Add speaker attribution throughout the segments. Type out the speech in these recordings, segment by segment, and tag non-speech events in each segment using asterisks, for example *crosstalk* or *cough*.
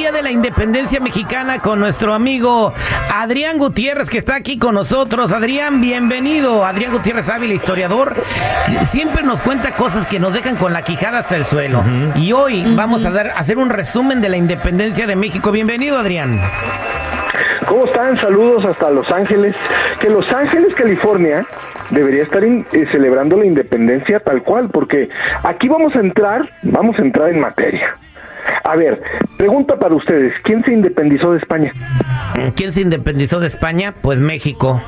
Speaker 1: Sabía de la independencia mexicana con nuestro amigo Adrián Gutiérrez, que está aquí con nosotros. Adrián, bienvenido. Adrián Gutiérrez Ávila, historiador. Siempre nos cuenta cosas que nos dejan con la quijada hasta el suelo. Y hoy vamos a dar, hacer un resumen de la independencia de México. Bienvenido, Adrián.
Speaker 2: ¿Cómo están? Saludos hasta Los Ángeles. Que Los Ángeles, California, debería estar eh, celebrando la independencia tal cual, porque aquí vamos a entrar, vamos a entrar en materia. A ver, pregunta para ustedes, ¿quién se independizó de España?
Speaker 1: ¿Quién se independizó de España? Pues México.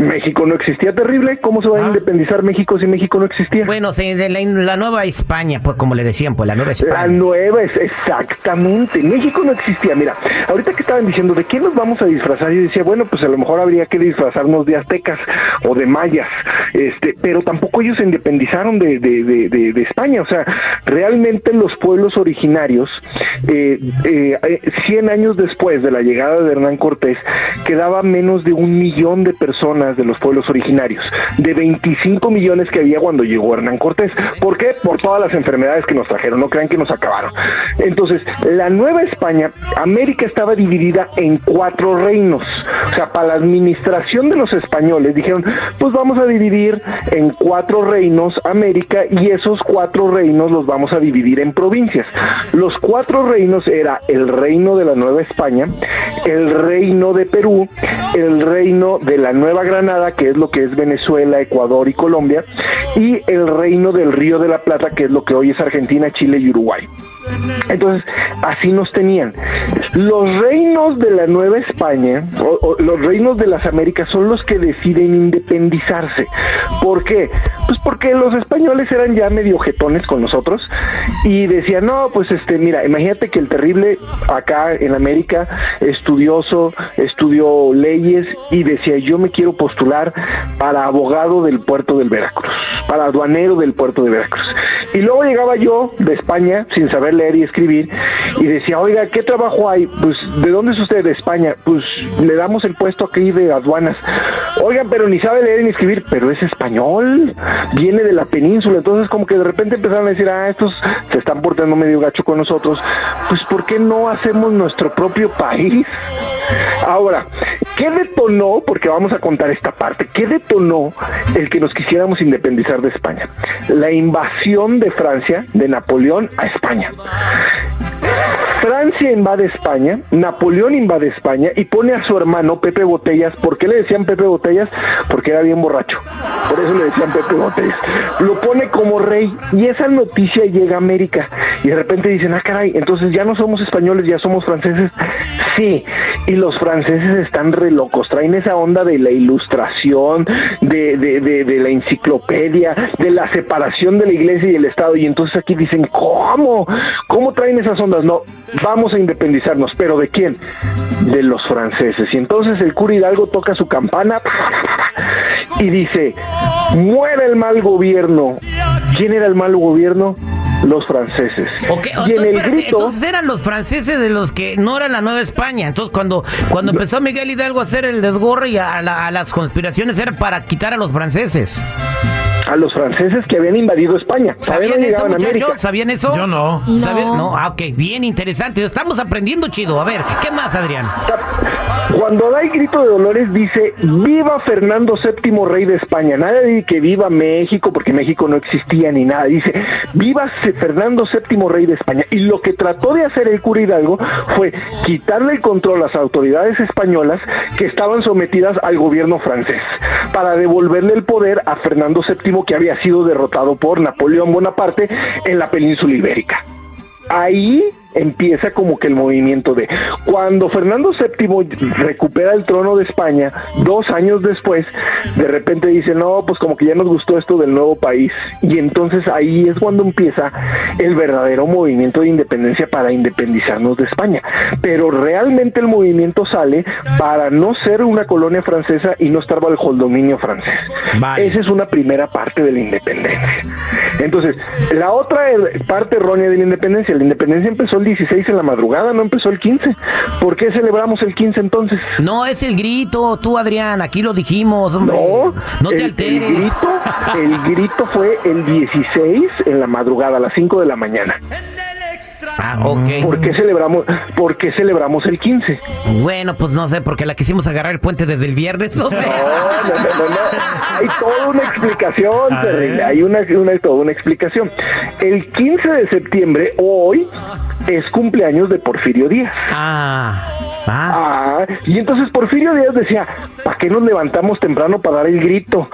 Speaker 2: México no existía terrible. ¿Cómo se va a ah. independizar México si México no existía?
Speaker 1: Bueno, sí, de la, nueva España, pues como le decían, pues la nueva España.
Speaker 2: La nueva es exactamente. México no existía. Mira, ahorita que estaban diciendo de qué nos vamos a disfrazar, yo decía, bueno, pues a lo mejor habría que disfrazarnos de aztecas o de mayas, este, pero tampoco ellos se independizaron de, de, de, España. O sea, realmente los pueblos originarios, eh, eh, 100 años después de la llegada de Hernán Cortés, quedaba menos de un millón de personas de los pueblos originarios, de 25 millones que había cuando llegó Hernán Cortés. ¿Por qué? Por todas las enfermedades que nos trajeron, no crean que nos acabaron. Entonces, la Nueva España, América estaba dividida en cuatro reinos. O sea, para la administración de los españoles dijeron, pues vamos a dividir en cuatro reinos América y esos cuatro reinos los vamos a dividir en provincias. Los cuatro reinos era el reino de la Nueva España, el reino de Perú, el reino de la Nueva Granada, que es lo que es Venezuela, Ecuador y Colombia, y el reino del Río de la Plata, que es lo que hoy es Argentina, Chile y Uruguay. Entonces, así nos tenían. Los reinos de la Nueva España, los reinos de las Américas, son los que deciden independizarse. ¿Por qué? Pues porque los españoles eran ya medio jetones con nosotros y decían, no, pues este, mira, imagínate que el terrible acá en América, estudioso, estudió leyes y decía, yo me quiero postular para abogado del puerto del Veracruz, para aduanero del puerto de Veracruz. Y luego llegaba yo de España sin saber leer y escribir y decía, oiga, ¿qué trabajo hay? Pues, ¿de dónde es usted? De España. Pues le damos el puesto aquí de aduanas. Oigan, pero ni sabe leer ni escribir, pero es español, viene de la península. Entonces como que de repente empezaron a decir, ah, estos se están portando medio gacho con nosotros. Pues ¿por qué no hacemos nuestro propio país? Ahora, ¿qué detonó? Porque vamos a contar esta parte. ¿Qué detonó el que nos quisiéramos independizar de España? La invasión de Francia, de Napoleón a España. Francia invade España, Napoleón invade España y pone a su hermano Pepe Botellas. ¿Por qué le decían Pepe Botellas? Porque era bien borracho. Por eso le decían Pepe Botellas. Lo pone como rey y esa noticia llega a América. Y de repente dicen, ah, caray, entonces ya no somos españoles, ya somos franceses. Sí, y los franceses están re locos. Traen esa onda de la ilustración, de, de, de, de la enciclopedia, de la separación de la iglesia y el Estado. Y entonces aquí dicen, ¿cómo? ¿Cómo traen esas ondas? No, vamos a independizarnos, pero ¿de quién? De los franceses. Y entonces el cura Hidalgo toca su campana y dice, muere el mal gobierno. ¿Quién era el mal gobierno? Los franceses.
Speaker 1: y en el grito, entonces eran los franceses de los que no era la Nueva España. Entonces cuando, cuando empezó Miguel Hidalgo a hacer el desgorre y a, a las conspiraciones era para quitar a los franceses
Speaker 2: a los franceses que habían invadido España.
Speaker 1: ¿Sabían eso, muchachos? ¿Sabían eso?
Speaker 3: Yo no.
Speaker 1: No. no. Ah, ok, bien interesante. Estamos aprendiendo chido. A ver, ¿qué más, Adrián?
Speaker 2: Cuando da el grito de Dolores dice, viva Fernando VII, rey de España. Nada de que viva México, porque México no existía ni nada. Dice, viva Fernando VII, rey de España. Y lo que trató de hacer el cura Hidalgo fue quitarle el control a las autoridades españolas que estaban sometidas al gobierno francés, para devolverle el poder a Fernando VII que había sido derrotado por Napoleón Bonaparte en la península ibérica. Ahí empieza como que el movimiento de cuando Fernando VII recupera el trono de España dos años después de repente dice no pues como que ya nos gustó esto del nuevo país y entonces ahí es cuando empieza el verdadero movimiento de independencia para independizarnos de España. Pero realmente el movimiento sale para no ser una colonia francesa y no estar bajo el dominio francés. Esa es una primera parte de la independencia. Entonces la otra parte errónea de la independencia la independencia empezó 16 en la madrugada, no empezó el 15. ¿Por qué celebramos el 15 entonces?
Speaker 1: No, es el grito, tú Adrián, aquí lo dijimos, hombre.
Speaker 2: No, no te el, alteres. El grito, el grito fue el 16 en la madrugada, a las 5 de la mañana.
Speaker 1: Ah, ok.
Speaker 2: ¿Por qué celebramos, por qué celebramos el 15?
Speaker 1: Bueno, pues no sé, porque la quisimos agarrar el puente desde el viernes, no sé.
Speaker 2: No, no, no, no, Hay toda una explicación, terrible. Hay una, una, toda una explicación. El 15 de septiembre, hoy, es cumpleaños de Porfirio Díaz.
Speaker 1: Ah.
Speaker 2: Ah. y entonces Porfirio Díaz decía, ¿para qué nos levantamos temprano para dar el grito?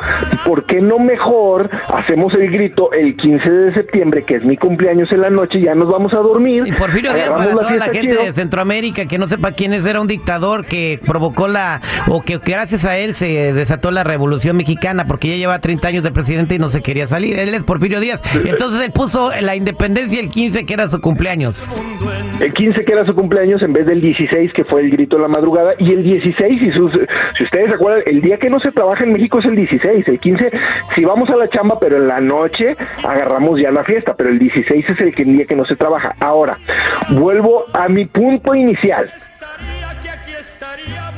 Speaker 2: ¿Por qué no mejor hacemos el grito el 15 de septiembre, que es mi cumpleaños en la noche, y ya nos vamos a dormir?
Speaker 1: Y Porfirio Díaz, para toda la gente de Centroamérica que no sepa quién es, era un dictador que provocó la, o que gracias a él se desató la revolución mexicana, porque ya lleva 30 años de presidente y no se quería salir. Él es Porfirio Díaz. Entonces él puso la independencia el 15, que era su cumpleaños.
Speaker 2: El 15, que era su cumpleaños, en vez del 16, que fue el grito en la madrugada, y el 16, y sus, si ustedes se acuerdan, el día que no se trabaja en México es el 16, el 15, si vamos a la chamba, pero en la noche agarramos ya la fiesta, pero el 16 es el, el día que no se trabaja. Ahora, vuelvo a mi punto inicial.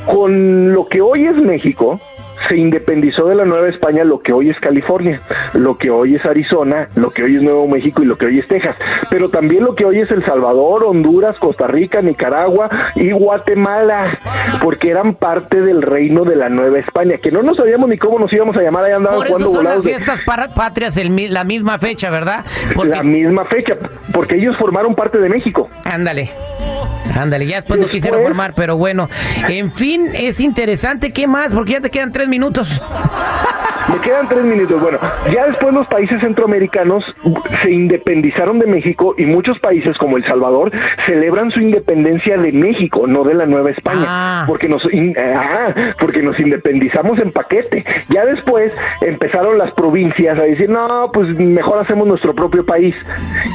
Speaker 2: Con lo que hoy es México, se independizó de la Nueva España lo que hoy es California, lo que hoy es Arizona, lo que hoy es Nuevo México y lo que hoy es Texas, pero también lo que hoy es El Salvador, Honduras, Costa Rica, Nicaragua y Guatemala, porque eran parte del reino de la Nueva España, que no nos sabíamos ni cómo nos íbamos a llamar, ahí andaban
Speaker 1: cuando son las fiestas patrias el, la misma fecha, ¿verdad?
Speaker 2: La misma fecha, porque ellos formaron parte de México.
Speaker 1: Ándale. Ándale, ya después, no quisieron formar, pero bueno. En fin, es interesante. ¿Qué más? Porque ya te quedan tres minutos.
Speaker 2: Me quedan tres minutos. Bueno, ya después los países centroamericanos se independizaron de México y muchos países como El Salvador celebran su independencia de México, no de la Nueva España, ah. porque nos ah, porque nos independizamos en paquete. Ya después empezaron las provincias a decir, no, pues mejor hacemos nuestro propio país.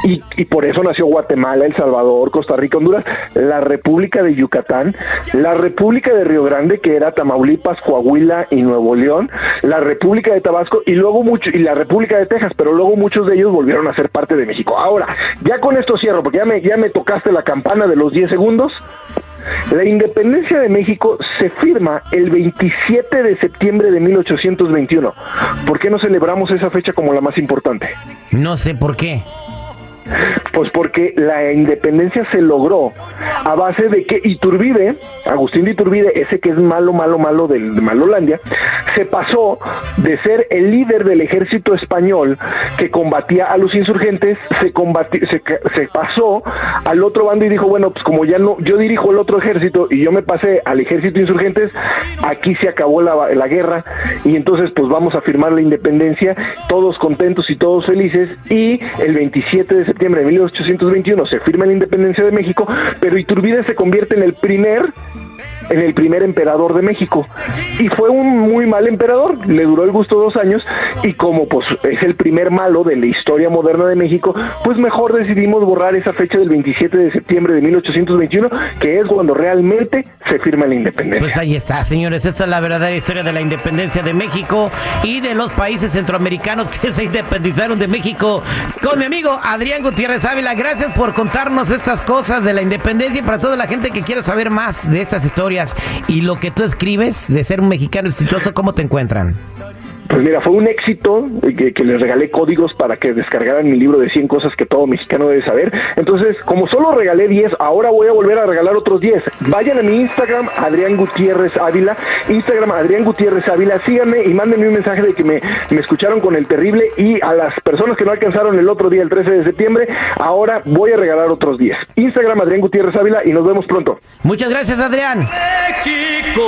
Speaker 2: Y, y por eso nació Guatemala, El Salvador, Costa Rica, Honduras, la República de Yucatán, la República de Río Grande, que era Tamaulipas, Coahuila y Nuevo León, la República de Tabasco y luego mucho y la República de Texas, pero luego muchos de ellos volvieron a ser parte de México. Ahora, ya con esto cierro, porque ya me, ya me tocaste la campana de los 10 segundos. La independencia de México se firma el 27 de septiembre de 1821. ¿Por qué no celebramos esa fecha como la más importante?
Speaker 1: No sé por qué.
Speaker 2: Pues porque la independencia se logró a base de que Iturbide, Agustín de Iturbide, ese que es malo, malo, malo del, de Malolandia, se pasó de ser el líder del ejército español que combatía a los insurgentes, se, se, pasó al otro bando y dijo, bueno, pues como ya no, yo dirijo el otro ejército y yo me pasé al ejército insurgentes, aquí se acabó la, la guerra y entonces pues vamos a firmar la independencia, todos contentos y todos felices y el 27 de septiembre de 1821 se firma la independencia de México, pero Iturbide se convierte en el primer en el primer emperador de México. Y fue un muy mal emperador, le duró el gusto dos años y como pues es el primer malo de la historia moderna de México, pues mejor decidimos borrar esa fecha del 27 de septiembre de 1821, que es cuando realmente se firma la independencia.
Speaker 1: Pues ahí está, señores, esta es la verdadera historia de la independencia de México y de los países centroamericanos que *laughs* se independizaron de México con mi amigo Adrián Gutiérrez Ávila. Gracias por contarnos estas cosas de la independencia y para toda la gente que quiera saber más de estas historias y lo que tú escribes de ser un mexicano exitoso, ¿cómo te encuentran?
Speaker 2: Pues mira, fue un éxito que, que, les regalé códigos para que descargaran mi libro de 100 cosas que todo mexicano debe saber. Entonces, como solo regalé 10, ahora voy a volver a regalar otros 10. Vayan a mi Instagram, Adrián Gutiérrez Ávila. Instagram, Adrián Gutiérrez Ávila. Síganme y mándenme un mensaje de que me, me escucharon con el terrible. Y a las personas que no alcanzaron el otro día, el 13 de septiembre, ahora voy a regalar otros 10. Instagram, Adrián Gutiérrez Ávila. Y nos vemos pronto.
Speaker 1: Muchas gracias, Adrián. México